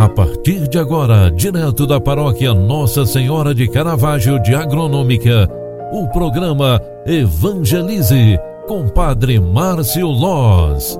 A partir de agora, direto da paróquia Nossa Senhora de Caravaggio de Agronômica, o programa Evangelize com Padre Márcio Loz.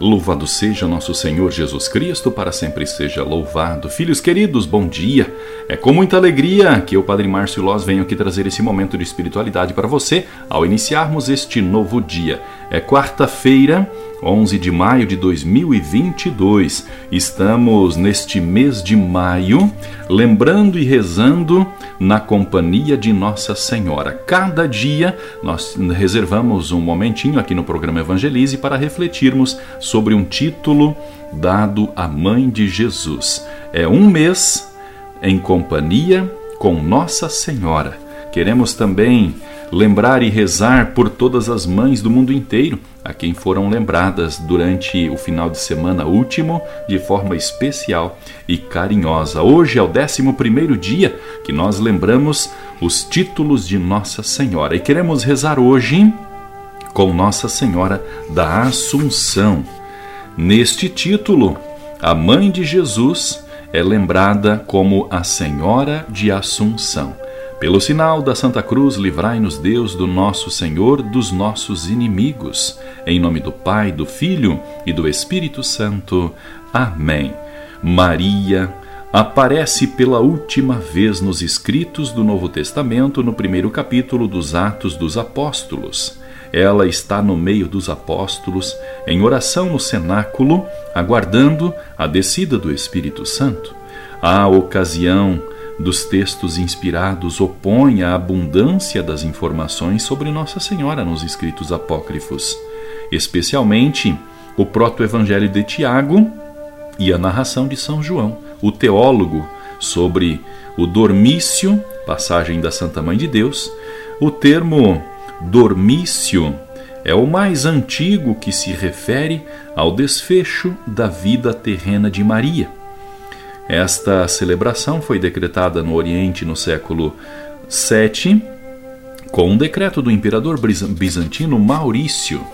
Louvado seja nosso Senhor Jesus Cristo, para sempre seja louvado. Filhos queridos, bom dia. É com muita alegria que eu, Padre Márcio Loz, venho aqui trazer esse momento de espiritualidade para você ao iniciarmos este novo dia. É quarta-feira, 11 de maio de 2022. Estamos neste mês de maio, lembrando e rezando na companhia de Nossa Senhora. Cada dia nós reservamos um momentinho aqui no programa Evangelize para refletirmos sobre um título dado à Mãe de Jesus. É um mês em companhia com Nossa Senhora. Queremos também lembrar e rezar por todas as mães do mundo inteiro, a quem foram lembradas durante o final de semana último de forma especial e carinhosa. Hoje é o 11 dia que nós lembramos os títulos de Nossa Senhora e queremos rezar hoje com Nossa Senhora da Assunção. Neste título, a mãe de Jesus é lembrada como a Senhora de Assunção. Pelo sinal da Santa Cruz, livrai-nos Deus do nosso Senhor dos nossos inimigos. Em nome do Pai, do Filho e do Espírito Santo. Amém. Maria aparece pela última vez nos escritos do Novo Testamento, no primeiro capítulo dos Atos dos Apóstolos. Ela está no meio dos apóstolos, em oração no cenáculo, aguardando a descida do Espírito Santo. A ocasião dos textos inspirados opõe a abundância das informações sobre Nossa Senhora nos escritos apócrifos, especialmente o proto-evangelho de Tiago e a narração de São João, o teólogo, sobre o dormício, passagem da Santa Mãe de Deus. O termo dormício é o mais antigo que se refere ao desfecho da vida terrena de Maria esta celebração foi decretada no Oriente no século VII, com um decreto do imperador bizantino Maurício.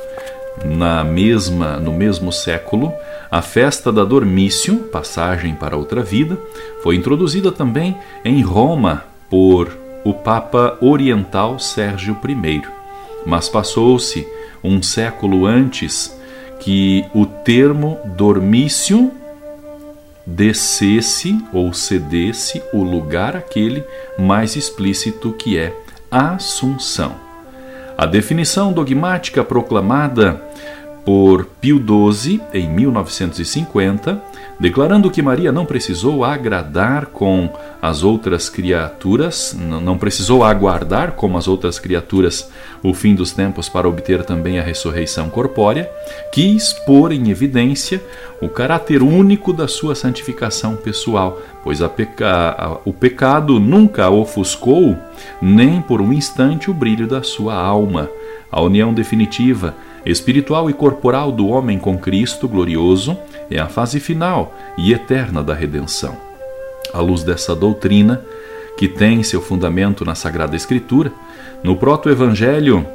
Na mesma, no mesmo século, a festa da Dormício, passagem para outra vida, foi introduzida também em Roma por o Papa Oriental Sérgio I. Mas passou-se um século antes que o termo dormício descesse ou cedesse o lugar aquele mais explícito que é Assunção. A definição dogmática proclamada por Pio XII em 1950 declarando que Maria não precisou agradar com as outras criaturas, não precisou aguardar como as outras criaturas o fim dos tempos para obter também a ressurreição corpórea, quis pôr em evidência o caráter único da sua santificação pessoal, pois peca... o pecado nunca ofuscou, nem por um instante o brilho da sua alma. A união definitiva espiritual e corporal do homem com Cristo glorioso é a fase final e eterna da redenção. À luz dessa doutrina, que tem seu fundamento na Sagrada Escritura, no proto-evangelho,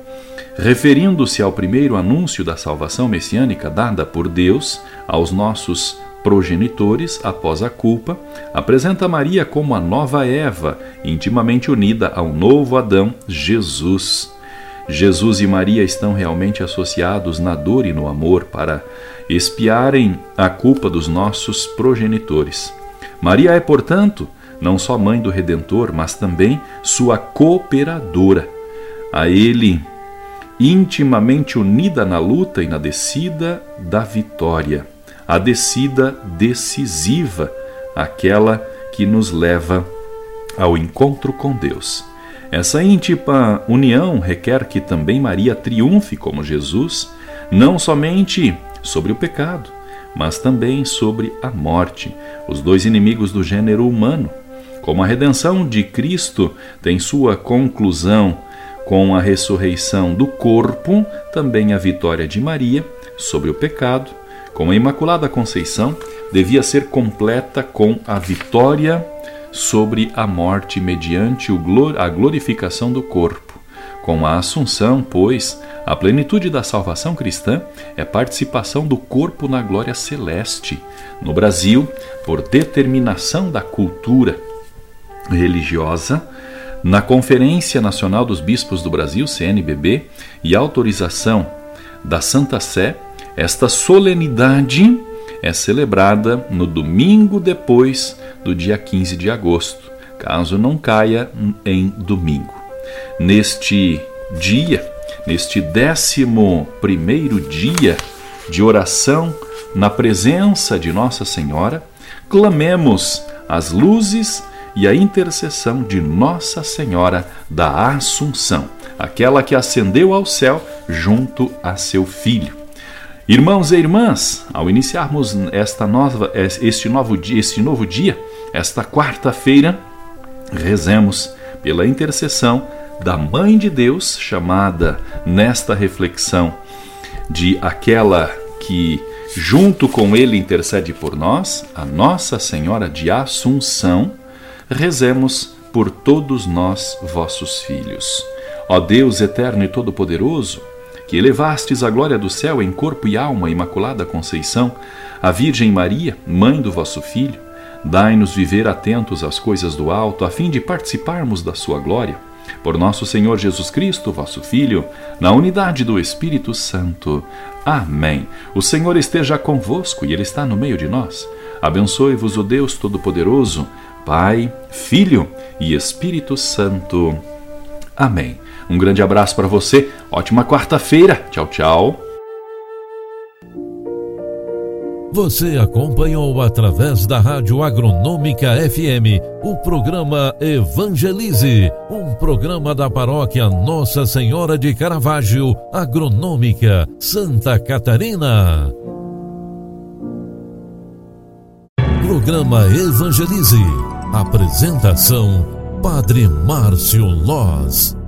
referindo-se ao primeiro anúncio da salvação messiânica dada por Deus aos nossos progenitores após a culpa, apresenta Maria como a nova Eva, intimamente unida ao novo Adão, Jesus. Jesus e Maria estão realmente associados na dor e no amor para expiarem a culpa dos nossos progenitores. Maria é, portanto, não só mãe do Redentor, mas também sua cooperadora. A ele, intimamente unida na luta e na descida da vitória, a descida decisiva, aquela que nos leva ao encontro com Deus. Essa íntima união requer que também Maria triunfe como Jesus, não somente sobre o pecado, mas também sobre a morte, os dois inimigos do gênero humano. Como a redenção de Cristo tem sua conclusão com a ressurreição do corpo, também a vitória de Maria sobre o pecado, com a Imaculada Conceição, devia ser completa com a vitória sobre a morte mediante a glorificação do corpo. Com a Assunção, pois, a plenitude da salvação cristã é participação do corpo na glória celeste. No Brasil, por determinação da cultura religiosa, na Conferência Nacional dos Bispos do Brasil, CNBB, e autorização da Santa Sé, esta solenidade é celebrada no domingo depois do dia 15 de agosto, caso não caia em domingo. Neste dia, neste décimo primeiro dia de oração na presença de Nossa Senhora, clamemos as luzes e a intercessão de Nossa Senhora da Assunção, aquela que ascendeu ao céu junto a seu filho. Irmãos e irmãs, ao iniciarmos esta nova, este, novo dia, este novo dia, esta quarta-feira, rezemos pela intercessão da Mãe de Deus, chamada nesta reflexão de aquela que, junto com Ele, intercede por nós, a Nossa Senhora de Assunção, rezemos por todos nós, vossos filhos. Ó Deus eterno e todo-poderoso, que elevastes a glória do céu em corpo e alma, Imaculada Conceição, a Virgem Maria, mãe do vosso Filho, dai-nos viver atentos às coisas do alto, a fim de participarmos da sua glória por nosso Senhor Jesus Cristo, vosso Filho, na unidade do Espírito Santo. Amém. O Senhor esteja convosco e Ele está no meio de nós. Abençoe-vos o Deus Todo-Poderoso, Pai, Filho e Espírito Santo. Amém. Um grande abraço para você, ótima quarta-feira. Tchau, tchau. Você acompanhou através da Rádio Agronômica FM o programa Evangelize, um programa da paróquia Nossa Senhora de Caravaggio, Agronômica, Santa Catarina. Programa Evangelize. Apresentação: Padre Márcio Loz.